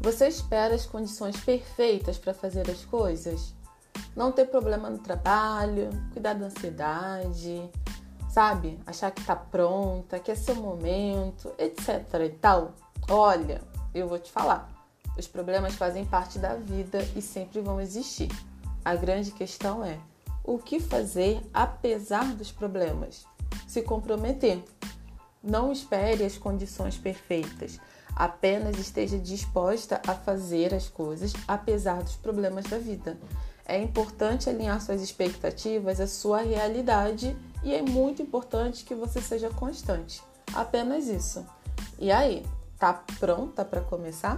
Você espera as condições perfeitas para fazer as coisas? Não ter problema no trabalho, cuidar da ansiedade, sabe? Achar que tá pronta, que é seu momento, etc e tal. Olha, eu vou te falar. Os problemas fazem parte da vida e sempre vão existir. A grande questão é o que fazer apesar dos problemas? Se comprometer. Não espere as condições perfeitas. Apenas esteja disposta a fazer as coisas apesar dos problemas da vida. É importante alinhar suas expectativas à sua realidade e é muito importante que você seja constante. Apenas isso. E aí, tá pronta para começar?